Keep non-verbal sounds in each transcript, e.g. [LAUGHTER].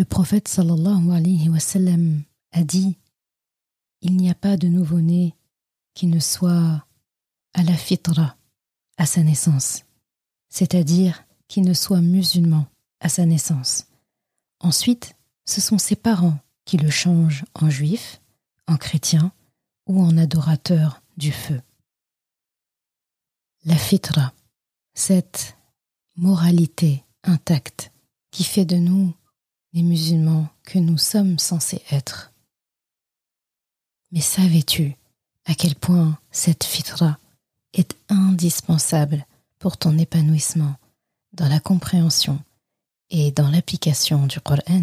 Le prophète a dit Il n'y a pas de nouveau-né qui ne soit à la fitra, à sa naissance, c'est-à-dire qui ne soit musulman à sa naissance. Ensuite, ce sont ses parents qui le changent en juif, en chrétien ou en adorateur du feu. La fitra, cette moralité intacte qui fait de nous les musulmans que nous sommes censés être. Mais savais-tu à quel point cette fitra est indispensable pour ton épanouissement dans la compréhension et dans l'application du Coran?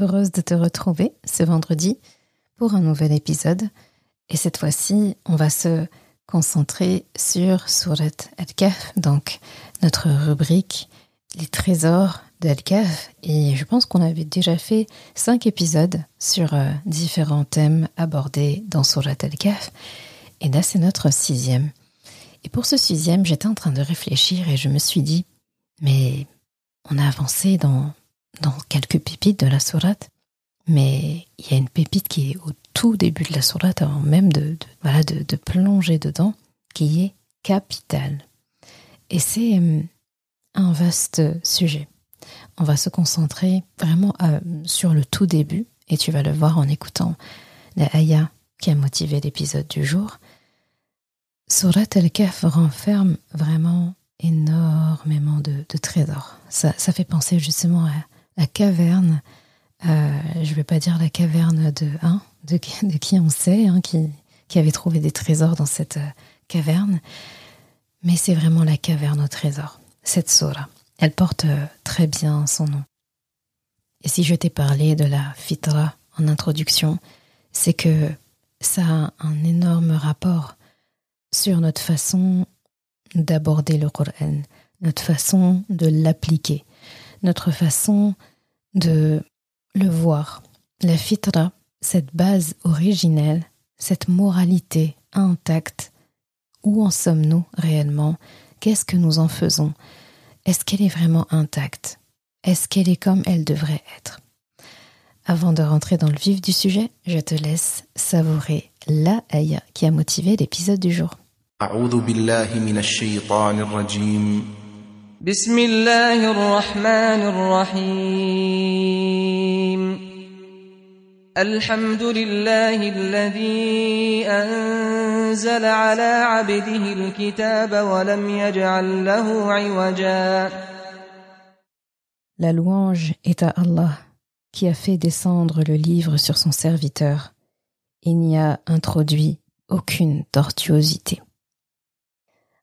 heureuse de te retrouver ce vendredi pour un nouvel épisode. Et cette fois-ci, on va se concentrer sur Surat Al-Kahf, donc notre rubrique Les trésors d'Al-Kahf. Et je pense qu'on avait déjà fait cinq épisodes sur euh, différents thèmes abordés dans Surat Al-Kahf. Et là, c'est notre sixième. Et pour ce sixième, j'étais en train de réfléchir et je me suis dit, mais on a avancé dans dans quelques pépites de la sourate, mais il y a une pépite qui est au tout début de la sourate, avant même de, voilà, de, plonger dedans, qui est capitale. Et c'est euh, un vaste sujet. On va se concentrer vraiment euh, sur le tout début, et tu vas le voir en écoutant la ayah qui a motivé l'épisode du jour. Surat al-Kahf renferme vraiment énormément de, trésors. Ça, ça, fait penser justement à, la caverne, euh, je ne vais pas dire la caverne de, de, qui on sait, hein, qui, qui, avait trouvé des trésors dans cette euh, caverne, mais c'est vraiment la caverne au trésor, cette Sora. Elle porte euh, très bien son nom. Et si je t'ai parlé de la fitra en introduction, c'est que ça a un énorme rapport sur notre façon d'aborder le Coran, notre façon de l'appliquer, notre façon de le voir. La fitra, cette base originelle, cette moralité intacte, où en sommes-nous réellement? Qu'est-ce que nous en faisons? Est-ce qu'elle est vraiment intacte? Est-ce qu'elle est comme elle devrait être? Avant de rentrer dans le vif du sujet, je te laisse savourer la ayah qui a motivé l'épisode du jour. بسم الله الرحمن الرحيم الحمد لله الذي أنزل على عبده الكتاب ولم يجعل له عوجا La louange est à Allah qui a fait descendre le livre sur son serviteur et n'y a introduit aucune tortuosité.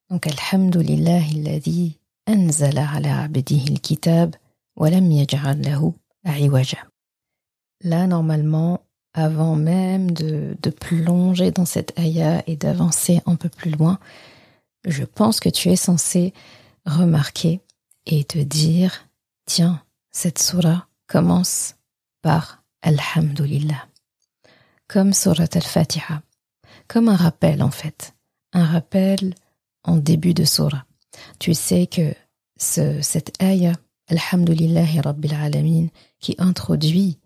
Donc, Alhamdulillah, il a dit أنزل على عبده الكتاب ولم يجعل له عوجا. Là, normalement, avant même de, de plonger dans cette ayah et d'avancer un peu plus loin, je pense que tu es censé remarquer et te dire, tiens, cette surah commence par Alhamdulillah, comme surat al-Fatiha, comme un rappel en fait, un rappel en début de surah. Tu sais que ce, cette ayah Alhamdulillahi Rabbil Alamin, qui introduit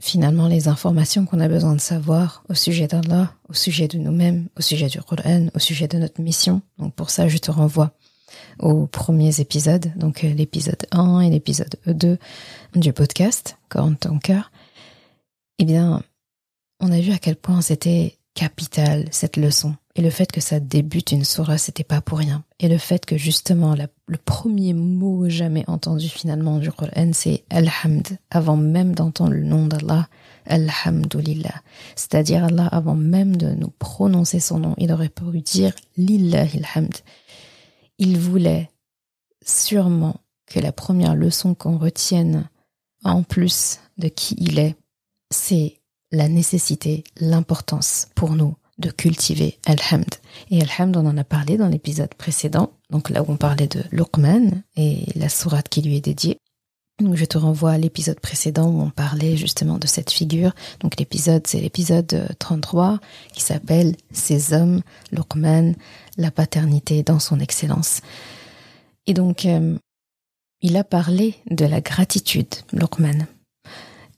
finalement les informations qu'on a besoin de savoir au sujet d'Allah, au sujet de nous-mêmes, au sujet du Coran, au sujet de notre mission. Donc pour ça, je te renvoie aux premiers épisodes, donc euh, l'épisode 1 et l'épisode 2 du podcast, Corne ton cœur. Eh bien, on a vu à quel point c'était capital cette leçon. Et le fait que ça débute une surah, c'était pas pour rien. Et le fait que justement le premier mot jamais entendu finalement du Coran, c'est Alhamd, avant même d'entendre le nom d'Allah, Alhamdulillah. C'est-à-dire Allah, avant même de nous prononcer son nom, il aurait pu dire Lillahi alhamd. Il voulait sûrement que la première leçon qu'on retienne, en plus de qui il est, c'est la nécessité, l'importance pour nous de cultiver Alhamd. Et Alhamd, on en a parlé dans l'épisode précédent, donc là où on parlait de Luqman et la sourate qui lui est dédiée. Donc je te renvoie à l'épisode précédent où on parlait justement de cette figure. Donc l'épisode, c'est l'épisode 33 qui s'appelle Ces hommes, Luqman, la paternité dans son excellence. Et donc, euh, il a parlé de la gratitude, Luqman.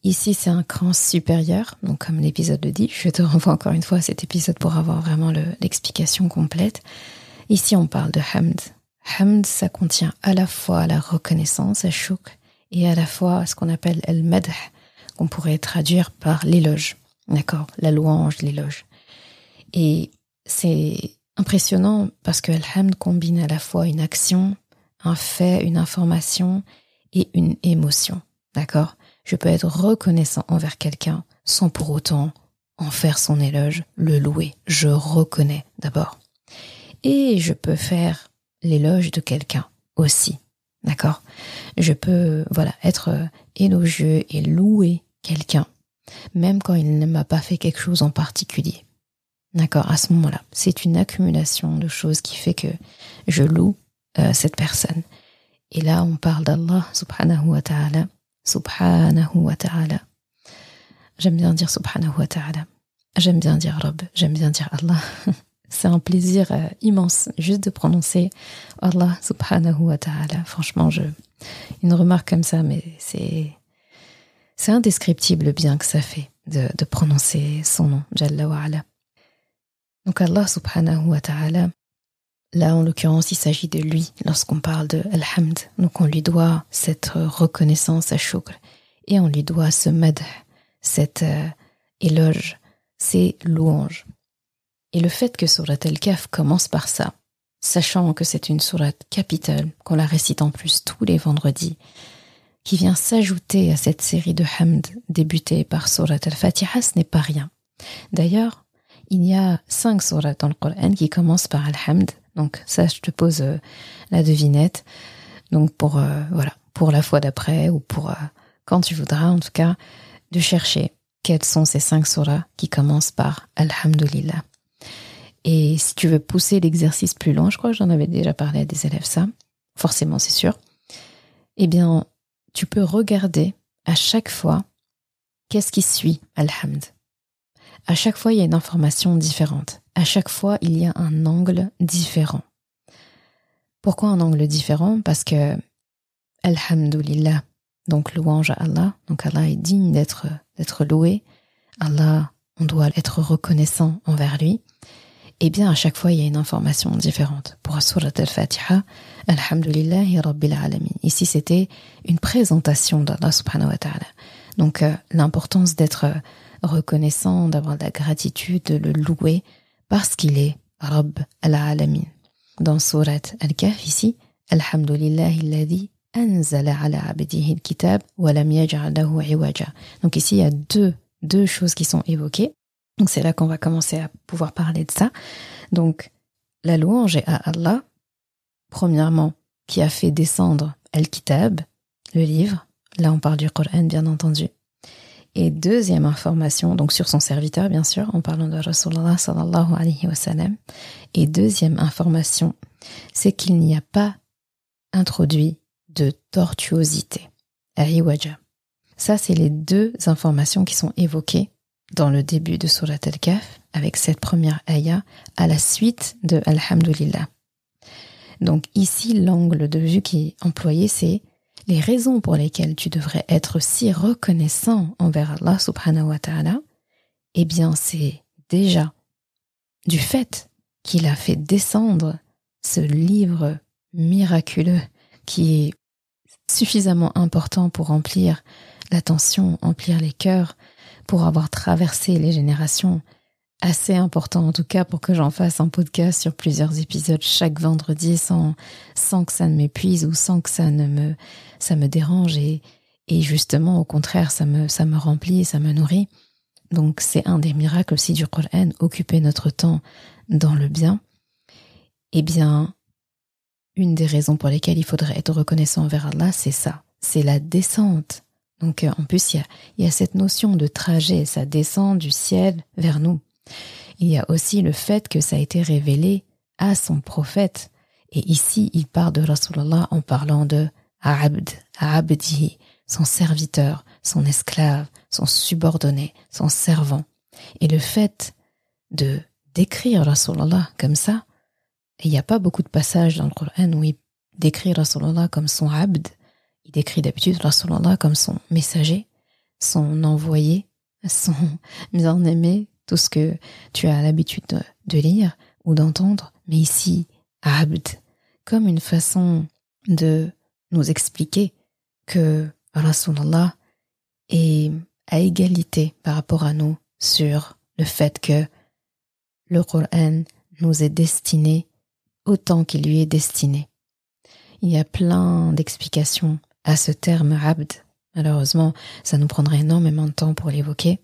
Ici, c'est un cran supérieur, donc comme l'épisode le dit, je te renvoie encore une fois à cet épisode pour avoir vraiment l'explication complète. Ici, on parle de hamd. Hamd, ça contient à la fois la reconnaissance, la chouk, et à la fois ce qu'on appelle el madh, qu'on pourrait traduire par l'éloge. D'accord? La louange, l'éloge. Et c'est impressionnant parce que hamd combine à la fois une action, un fait, une information et une émotion. D'accord? Je peux être reconnaissant envers quelqu'un sans pour autant en faire son éloge, le louer. Je reconnais d'abord. Et je peux faire l'éloge de quelqu'un aussi. D'accord? Je peux, voilà, être élogieux et louer quelqu'un, même quand il ne m'a pas fait quelque chose en particulier. D'accord? À ce moment-là, c'est une accumulation de choses qui fait que je loue euh, cette personne. Et là, on parle d'Allah subhanahu wa ta'ala subhanahu wa ta'ala. J'aime bien dire subhanahu wa ta'ala. J'aime bien dire Rob, j'aime bien dire Allah. [LAUGHS] C'est un plaisir euh, immense juste de prononcer Allah subhanahu wa ta'ala. Franchement, je, une remarque comme ça, mais c'est, c'est indescriptible le bien que ça fait de, de prononcer son nom, Jalla wa ala. Donc Allah subhanahu wa ta'ala, Là, en l'occurrence, il s'agit de lui lorsqu'on parle de Alhamd. Donc, on lui doit cette reconnaissance à Shukr et on lui doit ce madh, cet euh, éloge, ces louanges. Et le fait que Surat Al-Kaf commence par ça, sachant que c'est une sourate capitale, qu'on la récite en plus tous les vendredis, qui vient s'ajouter à cette série de Hamd débutée par Surat Al-Fatiha, ce n'est pas rien. D'ailleurs, il y a cinq sourates dans le Coran qui commencent par Alhamd, donc ça, je te pose euh, la devinette. Donc pour euh, voilà, pour la fois d'après ou pour euh, quand tu voudras, en tout cas, de chercher quelles sont ces cinq surahs qui commencent par Alhamdulillah. Et si tu veux pousser l'exercice plus loin, je crois que j'en avais déjà parlé à des élèves ça, forcément c'est sûr, eh bien, tu peux regarder à chaque fois qu'est-ce qui suit Alhamd. À chaque fois, il y a une information différente. À chaque fois, il y a un angle différent. Pourquoi un angle différent? Parce que, Alhamdulillah, donc louange à Allah, donc Allah est digne d'être, loué. Allah, on doit être reconnaissant envers lui. Eh bien, à chaque fois, il y a une information différente. Pour Surat al-Fatiha, Alhamdulillah Rabbil. Ici, c'était une présentation d'Allah subhanahu wa ta'ala. Donc, euh, l'importance d'être reconnaissant, d'avoir de la gratitude, de le louer, parce qu'il est Rabb al-Alamin. Dans Surat Al-Kahf ici, Alhamdulillah alladhi anzala ala abdihi al-kitab wa lam yaj'al lahu iwaja. Donc ici, il y a deux, deux choses qui sont évoquées. Donc c'est là qu'on va commencer à pouvoir parler de ça. Donc, la louange est à Allah, premièrement, qui a fait descendre Al-Kitab, le livre. Là, on parle du Coran, bien entendu. Et deuxième information, donc sur son serviteur, bien sûr, en parlant de Rasulullah sallallahu alayhi wa sallam. Et deuxième information, c'est qu'il n'y a pas introduit de tortuosité. Ahiwaja. Ça, c'est les deux informations qui sont évoquées dans le début de Surat Al-Kaf, avec cette première ayah, à la suite de Alhamdulillah. Donc ici, l'angle de vue qui est employé, c'est les raisons pour lesquelles tu devrais être si reconnaissant envers Allah subhanahu wa ta'ala, eh bien c'est déjà du fait qu'il a fait descendre ce livre miraculeux qui est suffisamment important pour remplir l'attention, remplir les cœurs, pour avoir traversé les générations, assez important en tout cas pour que j'en fasse un podcast sur plusieurs épisodes chaque vendredi sans, sans que ça ne m'épuise ou sans que ça ne me, ça me dérange et, et justement au contraire ça me, ça me remplit et ça me nourrit. Donc c'est un des miracles aussi du Coran, occuper notre temps dans le bien. Eh bien, une des raisons pour lesquelles il faudrait être reconnaissant envers Allah, c'est ça, c'est la descente. Donc euh, en plus, il y a, il y a cette notion de trajet, ça descend du ciel vers nous. Il y a aussi le fait que ça a été révélé à son prophète. Et ici, il parle de Rasulullah en parlant de Abd, Abdi, son serviteur, son esclave, son subordonné, son servant. Et le fait de décrire Rasulullah comme ça, il n'y a pas beaucoup de passages dans le Coran où il décrit Rasulullah comme son abd, il décrit d'habitude Rasulullah comme son messager, son envoyé, son bien-aimé, tout ce que tu as l'habitude de, lire ou d'entendre, mais ici, abd, comme une façon de nous expliquer que Rasulullah est à égalité par rapport à nous sur le fait que le Coran nous est destiné autant qu'il lui est destiné. Il y a plein d'explications à ce terme abd. Malheureusement, ça nous prendrait énormément de temps pour l'évoquer,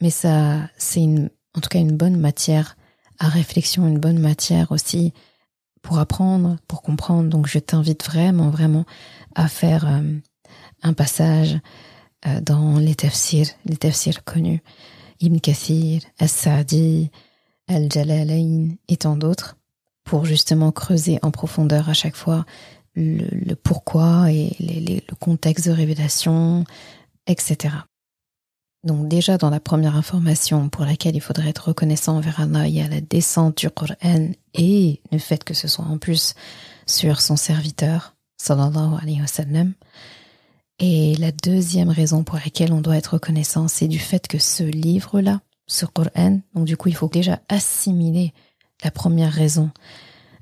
mais ça, c'est en tout cas une bonne matière à réflexion, une bonne matière aussi pour apprendre, pour comprendre. Donc, je t'invite vraiment, vraiment à faire euh, un passage euh, dans les tafsirs, les tafsirs connus, Ibn Kathir, As-Sa'di, Al-Jalalain et tant d'autres, pour justement creuser en profondeur à chaque fois le, pourquoi et le contexte de révélation, etc. Donc déjà dans la première information pour laquelle il faudrait être reconnaissant envers Allah, il y a la descente du Coran et le fait que ce soit en plus sur son serviteur, sallallahu alayhi wa sallam. Et la deuxième raison pour laquelle on doit être reconnaissant, c'est du fait que ce livre-là, ce Coran, donc du coup il faut déjà assimiler la première raison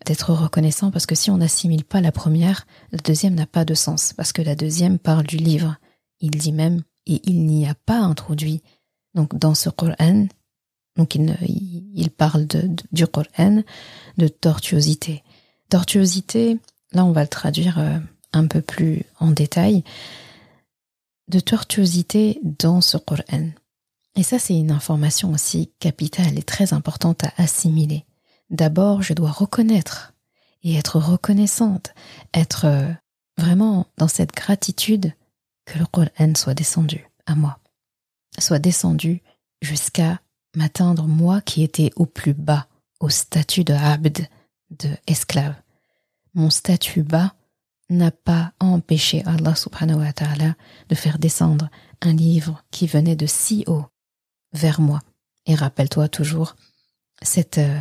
d'être reconnaissant parce que si on n'assimile pas la première, la deuxième n'a pas de sens parce que la deuxième parle du livre. Il dit même et il n'y a pas introduit donc dans ce Coran donc il, parle de, du Coran de tortuosité. Tortuosité, là on va le traduire euh, un peu plus en détail, de tortuosité dans ce Coran. Et ça c'est une information aussi capitale et très importante à assimiler. D'abord, je dois reconnaître et être reconnaissante, être euh, vraiment dans cette gratitude que le Coran soit descendu à moi, soit descendu jusqu'à m'atteindre moi qui étais au plus bas, au statut de abd, de esclave. Mon statut bas n'a pas empêché Allah subhanahu wa ta'ala de faire descendre un livre qui venait de si haut vers moi. Et rappelle-toi toujours cette euh,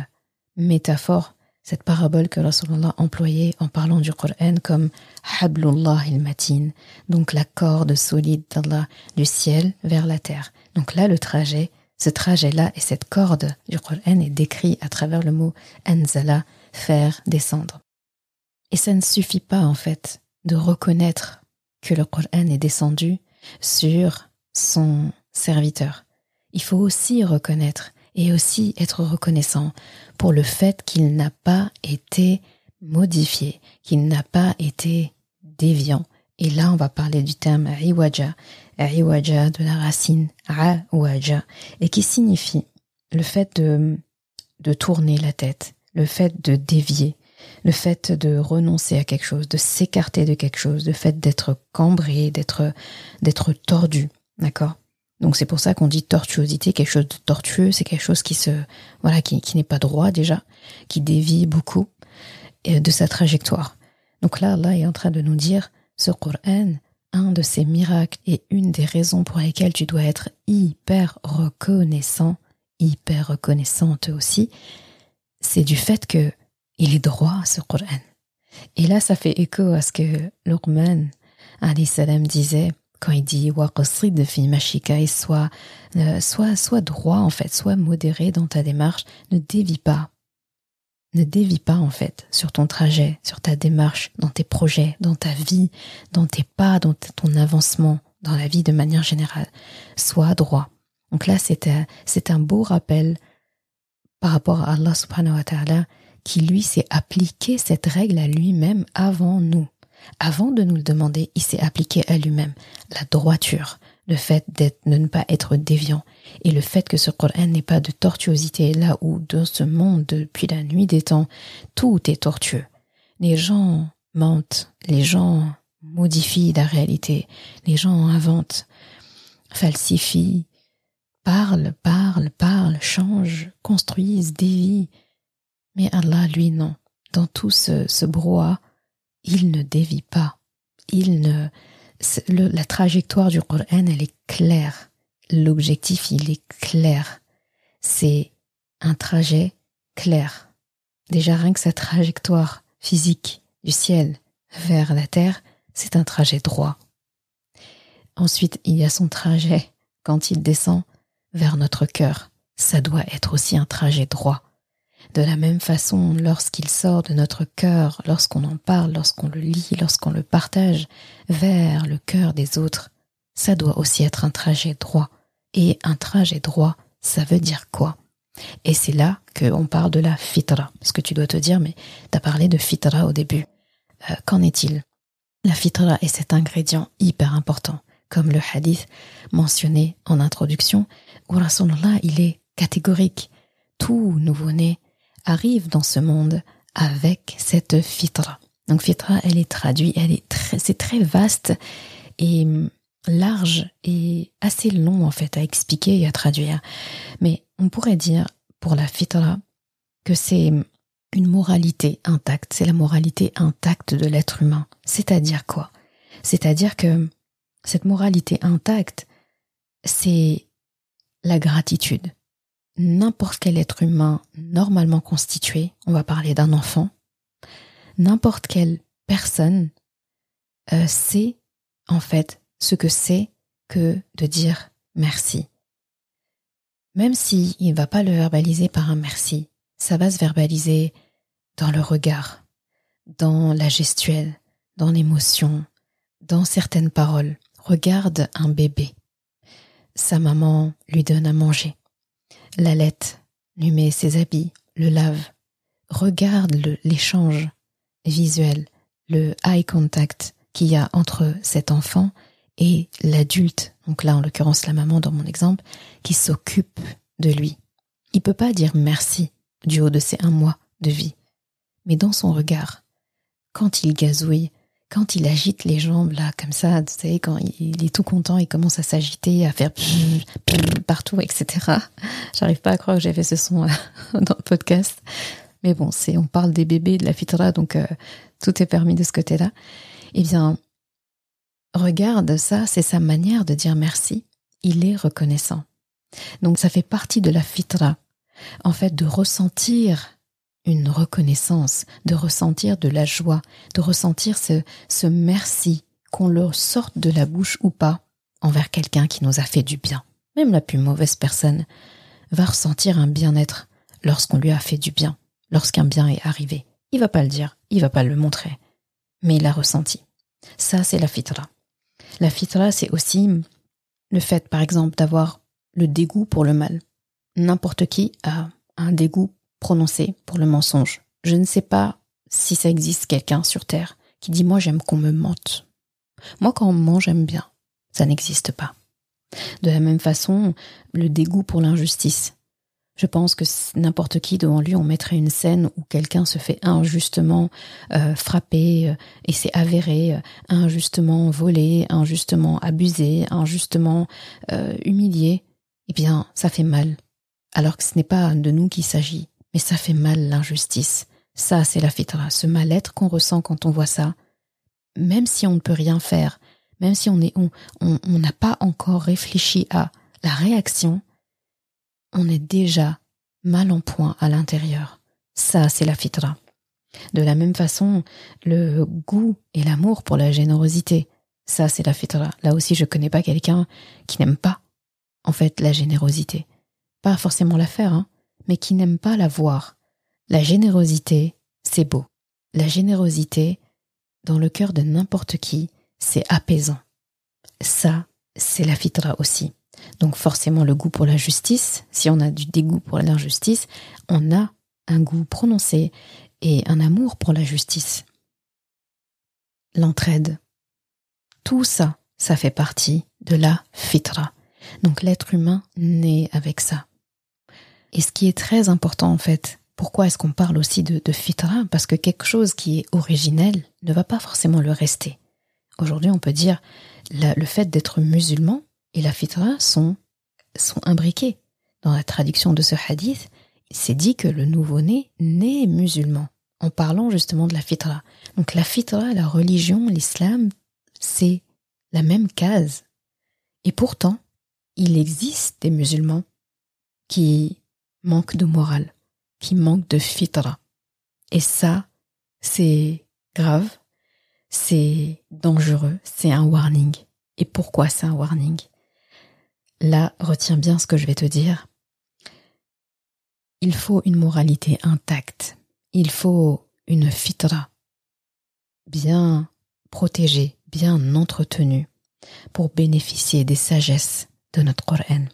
métaphore, cette parabole que Rasulullah employait en parlant du Coran comme Hablullah il-Matin, donc la corde solide d'Allah du ciel vers la terre. Donc là, le trajet, ce trajet-là et cette corde du Coran est décrit à travers le mot Anzala, faire descendre. Et ça ne suffit pas en fait de reconnaître que le Coran est descendu sur son serviteur. Il faut aussi reconnaître et aussi être reconnaissant pour le fait qu'il n'a pas été modifié, qu'il n'a pas été déviant. Et là, on va parler du terme iwaja, iwaja de la racine awaja, et qui signifie le fait de, de tourner la tête, le fait de dévier, le fait de renoncer à quelque chose, de s'écarter de quelque chose, le fait d'être cambré, d'être, d'être tordu, d'accord? Donc c'est pour ça qu'on dit tortuosité, quelque chose de tortueux, c'est quelque chose qui se voilà qui, qui n'est pas droit déjà, qui dévie beaucoup euh, de sa trajectoire. Donc là, Allah est en train de nous dire ce Coran, un de ces miracles et une des raisons pour lesquelles tu dois être hyper reconnaissant, hyper reconnaissante aussi, c'est du fait que il est droit ce Coran. Et là, ça fait écho à ce que Luqman salam disait, quand il dit de fi mashika et sois, euh, sois, sois droit en fait, sois modéré dans ta démarche, ne dévie pas. Ne dévie pas en fait sur ton trajet, sur ta démarche, dans tes projets, dans ta vie, dans tes pas, dans ton avancement, dans la vie de manière générale. Sois droit. Donc là, c'est un, beau rappel par rapport à Allah subhanahu wa ta'ala qui lui s'est appliqué cette règle à lui-même avant nous. Avant de nous le demander, il s'est appliqué à lui-même la droiture, le fait d'être, de ne pas être déviant et le fait que ce Coran n'est pas de tortuosité là où dans ce monde depuis la nuit des temps, tout est tortueux. Les gens mentent, les gens modifient la réalité, les gens inventent, falsifient, parlent, parlent, parlent, changent, construisent, dévient. Mais Allah, lui, non. Dans tout ce, ce brouhaha, il ne dévie pas. Il ne, la trajectoire du Coran, elle est claire. L'objectif, il est clair. C'est un trajet clair. Déjà, rien que sa trajectoire physique du ciel vers la terre, c'est un trajet droit. Ensuite, il y a son trajet quand il descend vers notre cœur. Ça doit être aussi un trajet droit. De la même façon, lorsqu'il sort de notre cœur, lorsqu'on en parle, lorsqu'on le lit, lorsqu'on le partage vers le cœur des autres, ça doit aussi être un trajet droit. Et un trajet droit, ça veut dire quoi? Et c'est là qu'on parle de la fitra. Parce que tu dois te dire, mais tu as parlé de fitra au début. Euh, qu'en est-il? La fitra est cet ingrédient hyper important. Comme le hadith mentionné en introduction, où Rasulullah, il est catégorique. Tout nouveau-né arrive dans ce monde avec cette fitra. Donc fitra, elle est traduite, elle est très, c'est très vaste et hum, large et assez long en fait à expliquer et à traduire. Mais on pourrait dire pour la fitra que c'est hum, une moralité intacte, c'est la moralité intacte de l'être humain. C'est-à-dire quoi? C'est-à-dire que cette moralité intacte, c'est la gratitude n'importe quel être humain normalement constitué, on va parler d'un enfant, n'importe quelle personne euh, sait en fait ce que c'est que de dire merci. Même s'il il ne va pas le verbaliser par un merci, ça va se verbaliser dans le regard, dans la gestuelle, dans l'émotion, dans certaines paroles. Regarde un bébé. Sa maman lui donne à manger l'allette, lui met ses habits, le lave, regarde l'échange visuel, le eye contact qu'il y a entre cet enfant et l'adulte, donc là en l'occurrence la maman dans mon exemple, qui s'occupe de lui. Il peut pas dire merci du haut de ses un mois de vie, mais dans son regard, quand il gazouille, quand il agite les jambes là comme ça, tu sais, quand il est tout content, il commence à s'agiter, à faire partout, etc. J'arrive pas à croire que j'ai fait ce son euh, [LAUGHS] dans le podcast, mais bon, c'est on parle des bébés, de la fitra, donc euh, tout est permis de ce côté-là. Eh bien, regarde ça, c'est sa manière de dire merci. Il est reconnaissant. Donc ça fait partie de la fitra, en fait, de ressentir une reconnaissance, de ressentir de la joie, de ressentir ce, ce merci, qu'on leur sorte de la bouche ou pas, envers quelqu'un qui nous a fait du bien. Même la plus mauvaise personne va ressentir un bien-être lorsqu'on lui a fait du bien, lorsqu'un bien est arrivé. Il va pas le dire, il va pas le montrer, mais il l'a ressenti. Ça, c'est la fitra. La fitra, c'est aussi le fait, par exemple, d'avoir le dégoût pour le mal. N'importe qui a un dégoût prononcé pour le mensonge. Je ne sais pas si ça existe quelqu'un sur Terre qui dit moi j'aime qu'on me mente. Moi quand on me ment j'aime bien. Ça n'existe pas. De la même façon, le dégoût pour l'injustice. Je pense que n'importe qui devant lui, on mettrait une scène où quelqu'un se fait injustement euh, frapper euh, et c'est avéré, euh, injustement volé, injustement abusé, injustement humilié. Eh bien, ça fait mal. Alors que ce n'est pas de nous qu'il s'agit. Mais ça fait mal l'injustice. Ça, c'est la fitra, ce mal-être qu'on ressent quand on voit ça. Même si on ne peut rien faire, même si on n'a on, on, pas encore réfléchi à la réaction, on est déjà mal en point à l'intérieur. Ça, c'est la fitra. De la même façon, le goût et l'amour pour la générosité, Ça, c'est la fitra. Là aussi, je connais pas quelqu'un qui n'aime pas, en fait, la générosité. Pas forcément la faire, hein, mais qui n'aime pas la voir. La générosité, c'est beau. La générosité, dans le cœur de n'importe qui, c'est apaisant. Ça, c'est la fitra aussi. Donc forcément le goût pour la justice, si on a du dégoût pour l'injustice, on a un goût prononcé et un amour pour la justice. L'entraide. Tout ça, ça fait partie de la fitra. Donc l'être humain naît avec ça. Et ce qui est très important en fait, pourquoi est-ce qu'on parle aussi de, fitra? Parce que quelque chose qui est originel ne va pas forcément le rester. Aujourd'hui, on peut dire le fait d'être musulman et la fitra sont, sont imbriqués. Dans la traduction de ce hadith, c'est dit que le nouveau-né naît musulman, en parlant justement de la fitra. Donc la fitra, la religion, l'islam, c'est la même case. Et pourtant, il existe des musulmans qui manquent de morale, qui manquent de fitra. Et ça, c'est grave, c'est dangereux, c'est un warning. Et pourquoi c'est un warning? Là, retiens bien ce que je vais te dire. Il faut une moralité intacte. Il faut une fitra bien protégée, bien entretenue pour bénéficier des sagesses de notre Coran.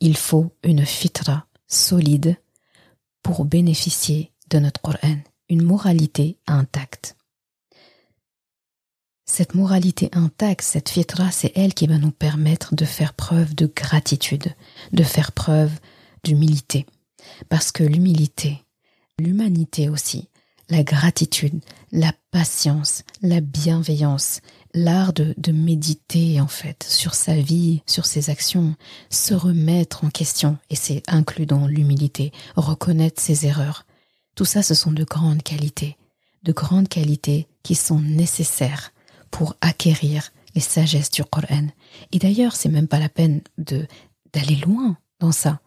Il faut une fitra solide pour bénéficier de notre Coran, une moralité intacte. Cette moralité intacte, cette fitra, c'est elle qui va nous permettre de faire preuve de gratitude, de faire preuve d'humilité. Parce que l'humilité, l'humanité aussi, la gratitude, la patience, la bienveillance, l'art de, de, méditer en fait sur sa vie, sur ses actions, se remettre en question, et c'est inclus dans l'humilité, reconnaître ses erreurs. Tout ça, ce sont de grandes qualités, de grandes qualités qui sont nécessaires pour acquérir les sagesses du Coran. Et d'ailleurs, c'est même pas la peine de d'aller loin dans ça.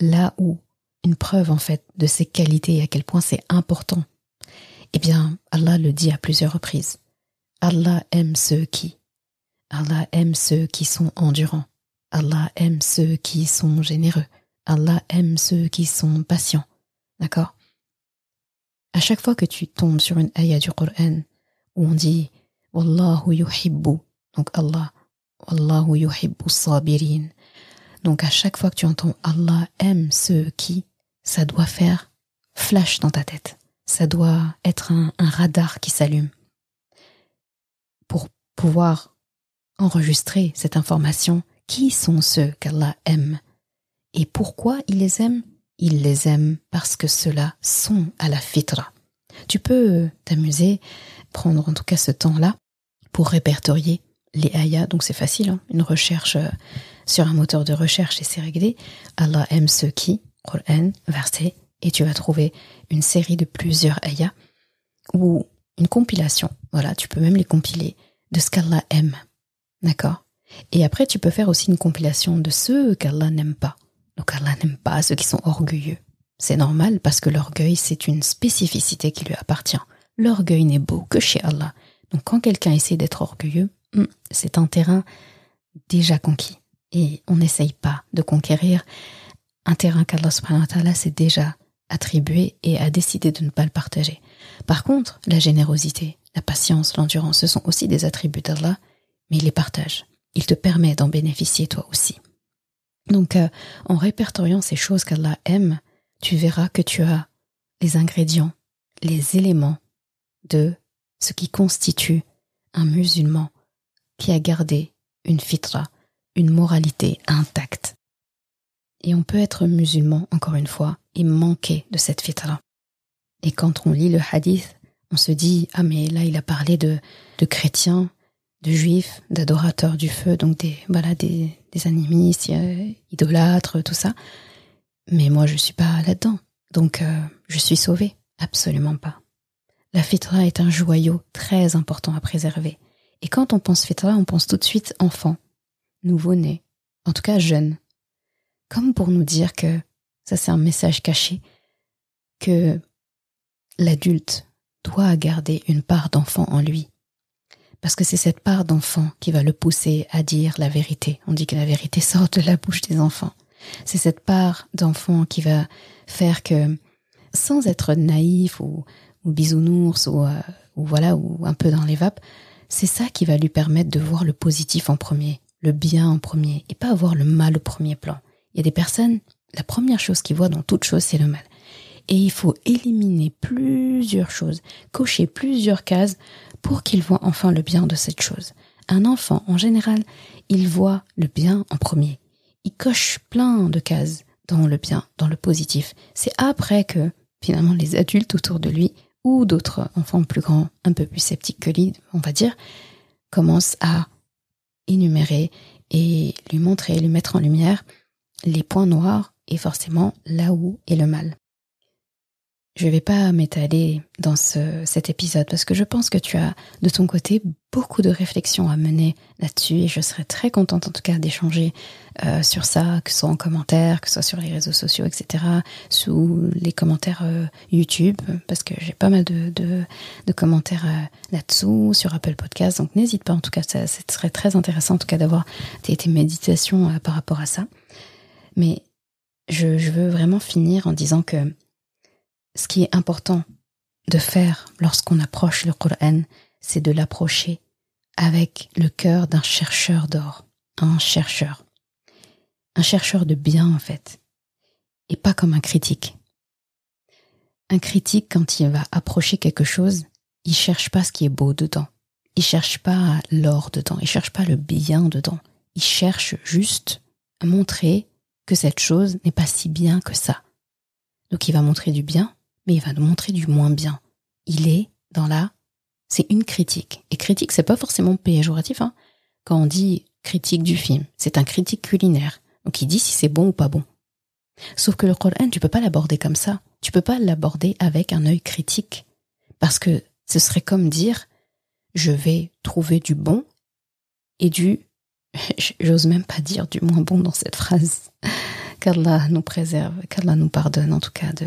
Là où une preuve en fait de ses qualités et à quel point c'est important. Eh bien, Allah le dit à plusieurs reprises. Allah aime ceux qui. Allah aime ceux qui sont endurants. Allah aime ceux qui sont généreux. Allah aime ceux qui sont patients. D'accord? À chaque fois que tu tombes sur une ayah du Coran où on dit Wallahu yuhibbu. Donc Allah. Wallahu yuhibbu sabirin. Donc à chaque fois que tu entends Allah aime ceux qui, ça doit faire flash dans ta tête. Ça doit être un, un radar qui s'allume. Pouvoir enregistrer cette information, qui sont ceux qu'Allah aime? Et pourquoi il les aime? Il les aime parce que ceux-là sont à la fitra. Tu peux t'amuser, prendre en tout cas ce temps-là pour répertorier les ayats. Donc c'est facile, hein. une recherche euh, sur un moteur de recherche et c'est réglé. Allah aime ceux qui, Qur'an, verset, et tu vas trouver une série de plusieurs ayats ou une compilation. Voilà, tu peux même les compiler de ce qu'Allah aime. D'accord? Et après, tu peux faire aussi une compilation de ceux qu'Allah n'aime pas. Donc Allah n'aime pas ceux qui sont orgueilleux. C'est normal parce que l'orgueil, c'est une spécificité qui lui appartient. L'orgueil n'est beau que chez Allah. Donc quand quelqu'un essaie d'être orgueilleux, hmm, c'est un terrain déjà conquis. Et on n'essaye pas de conquérir un terrain qu'Allah s'est déjà attribué et a décidé de ne pas le partager. Par contre, la générosité, la patience, l'endurance, ce sont aussi des attributs d'Allah, mais il les partage. Il te permet d'en bénéficier toi aussi. Donc, euh, en répertoriant ces choses qu'Allah aime, tu verras que tu as les ingrédients, les éléments de ce qui constitue un musulman qui a gardé une fitra, une moralité intacte. Et on peut être musulman, encore une fois, et manquer de cette fitra. Et quand on lit le hadith, on se dit, ah mais là il a parlé de, de chrétiens, de juifs, d'adorateurs du feu, donc des, voilà, des, des animistes, euh, idolâtres, tout ça. Mais moi je suis pas là-dedans. Donc euh, je suis sauvé. Absolument pas. La fitra est un joyau très important à préserver. Et quand on pense fitra, on pense tout de suite enfant, nouveau-né, en tout cas jeune. Comme pour nous dire que, ça c'est un message caché, que l'adulte doit garder une part d'enfant en lui. Parce que c'est cette part d'enfant qui va le pousser à dire la vérité. On dit que la vérité [LAUGHS] sort de la bouche des enfants. C'est cette part d'enfant qui va faire que, sans être naïf ou, ou bisounours ou, euh, ou voilà, ou un peu dans les vapes, c'est ça qui va lui permettre de voir le positif en premier, le bien en premier, et pas avoir le mal au premier plan. Il y a des personnes, la première chose qu'ils voient dans toute chose, c'est le mal. Et il faut éliminer plusieurs choses, cocher plusieurs cases pour qu'ils voient enfin le bien de cette chose. Un enfant, en général, il voit le bien en premier. Il coche plein de cases dans le bien, dans le positif. C'est après que, finalement, les adultes autour de lui ou d'autres enfants plus grands, un peu plus sceptiques que lui, on va dire, commencent à énumérer et lui montrer, lui mettre en lumière les points noirs et forcément là où est le mal. Je ne vais pas m'étaler dans ce, cet épisode parce que je pense que tu as de ton côté beaucoup de réflexions à mener là-dessus et je serais très contente en tout cas d'échanger euh, sur ça, que ce soit en commentaire, que ce soit sur les réseaux sociaux, etc., sous les commentaires euh, YouTube parce que j'ai pas mal de, commentaires euh, là-dessous, sur Apple Podcast, donc n'hésite pas en tout cas, ça, serait très intéressant en tout cas d'avoir tes, tes méditations par rapport à ça. Mais je, je veux vraiment finir en disant que ce qui est important de faire lorsqu'on approche le Coran, c'est de l'approcher avec le cœur d'un chercheur d'or, un chercheur, un chercheur de bien en fait, et pas comme un critique. Un critique, quand il va approcher quelque chose, il cherche pas ce qui est beau dedans, il cherche pas l'or dedans, il cherche pas le bien dedans, il cherche juste à montrer que cette chose n'est pas si bien que ça. Donc il va montrer du bien, mais il va nous montrer du moins bien. Il est dans la... C'est une critique. Et critique, c'est pas forcément péjoratif. Hein. Quand on dit critique du film, c'est un critique culinaire. Donc il dit si c'est bon ou pas bon. Sauf que le Coran, tu peux pas l'aborder comme ça. Tu peux pas l'aborder avec un œil critique. Parce que ce serait comme dire, je vais trouver du bon et du, [LAUGHS] j'ose même pas dire du moins bon dans cette phrase. [LAUGHS] Qu'Allah nous préserve, qu'Allah nous pardonne en tout cas de,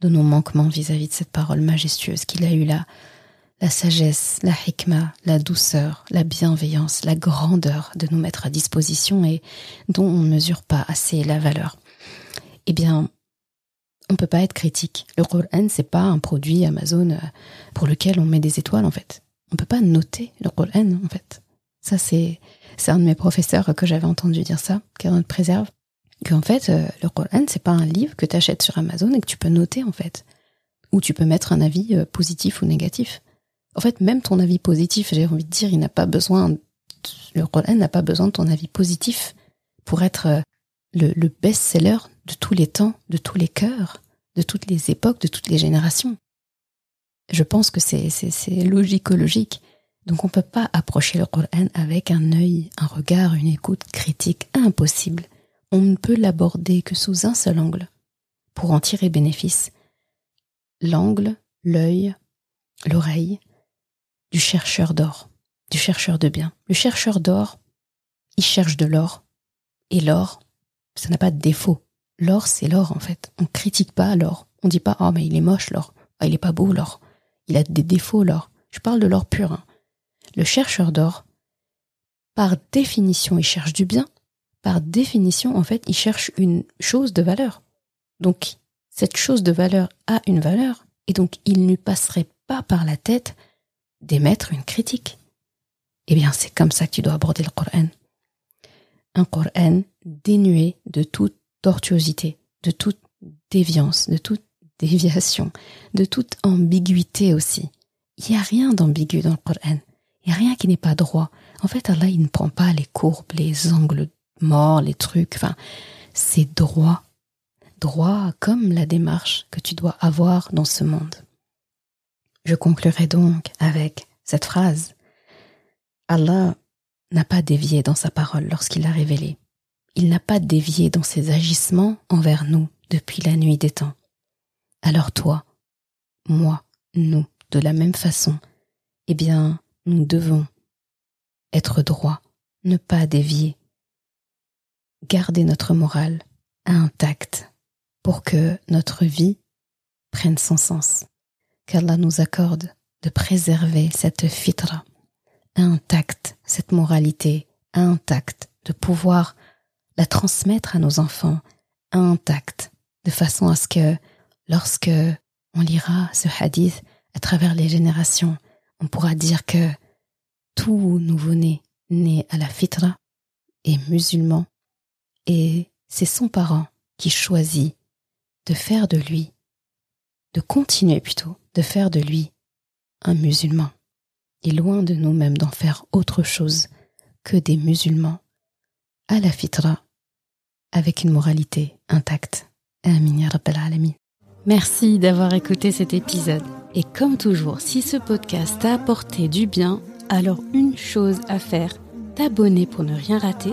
de nos manquements vis-à-vis de cette parole majestueuse qu'il a eue là, la sagesse, la hikmah, la douceur, la bienveillance, la grandeur de nous mettre à disposition et dont on ne mesure pas assez la valeur. Eh bien, on peut pas être critique. Le Coran, c'est pas un produit Amazon euh, pour lequel on met des étoiles, en fait. On peut pas noter le Coran, en fait. Ça, c'est, c'est un de mes professeurs que j'avais entendu dire ça, qu'elle préserve qu'en fait, euh, le Coran, c'est pas un livre que tu achètes sur Amazon et que tu peux noter, en fait. Ou tu peux mettre un avis euh, positif ou négatif. En fait, même ton avis positif, j'ai envie de dire, il n'a pas besoin, le Coran n'a pas besoin de ton avis positif pour être euh, le, le best-seller de tous les temps, de tous les cœurs, de toutes les époques, de toutes les générations. Je pense que c'est, logique-logique. Donc on peut pas approcher le Coran avec un œil, un regard, une écoute critique impossible on ne peut l'aborder que sous un seul angle pour en tirer bénéfice. L'angle, l'œil, l'oreille du chercheur d'or, du chercheur de bien. Le chercheur d'or, il cherche de l'or. Et l'or, ça n'a pas de défaut. L'or, c'est l'or en fait. On critique pas l'or. On dit pas, oh mais il est moche l'or. Oh, il est pas beau l'or. Il a des défauts l'or. Je parle de l'or pur. Hein. Le chercheur d'or, par définition, il cherche du bien, par définition, en fait, il cherche une chose de valeur. Donc, cette chose de valeur a une valeur, et donc il ne passerait pas par la tête d'émettre une critique. Eh bien, c'est comme ça que tu dois aborder le Coran. Un Coran dénué de toute tortuosité, de toute déviance, de toute déviation, de toute ambiguïté aussi. Il n'y a rien d'ambigu dans le Coran. Il n'y a rien qui n'est pas droit. En fait, Allah, il ne prend pas les courbes, les angles morts, les trucs, enfin, c'est droit. Droit comme la démarche que tu dois avoir dans ce monde. Je conclurai donc avec cette phrase. Allah n'a pas dévié dans sa parole lorsqu'il l'a révélée. Il n'a pas dévié dans ses agissements envers nous depuis la nuit des temps. Alors toi, moi, nous, de la même façon, eh bien, nous devons être droits, ne pas dévier, garder notre morale intacte pour que notre vie prenne son sens. Qu'Allah nous accorde de préserver cette fitra intacte, cette moralité intacte, de pouvoir la transmettre à nos enfants intacte, de façon à ce que lorsque on lira ce hadith à travers les générations, on pourra dire que tout nouveau-né né à la fitra est musulman et c'est son parent qui choisit de faire de lui, de continuer plutôt, de faire de lui un musulman. Et loin de nous-mêmes d'en faire autre chose que des musulmans à la fitra avec une moralité intacte. Amin alamin. Merci d'avoir écouté cet épisode. Et comme toujours, si ce podcast t'a apporté du bien, alors une chose à faire, t'abonner pour ne rien rater.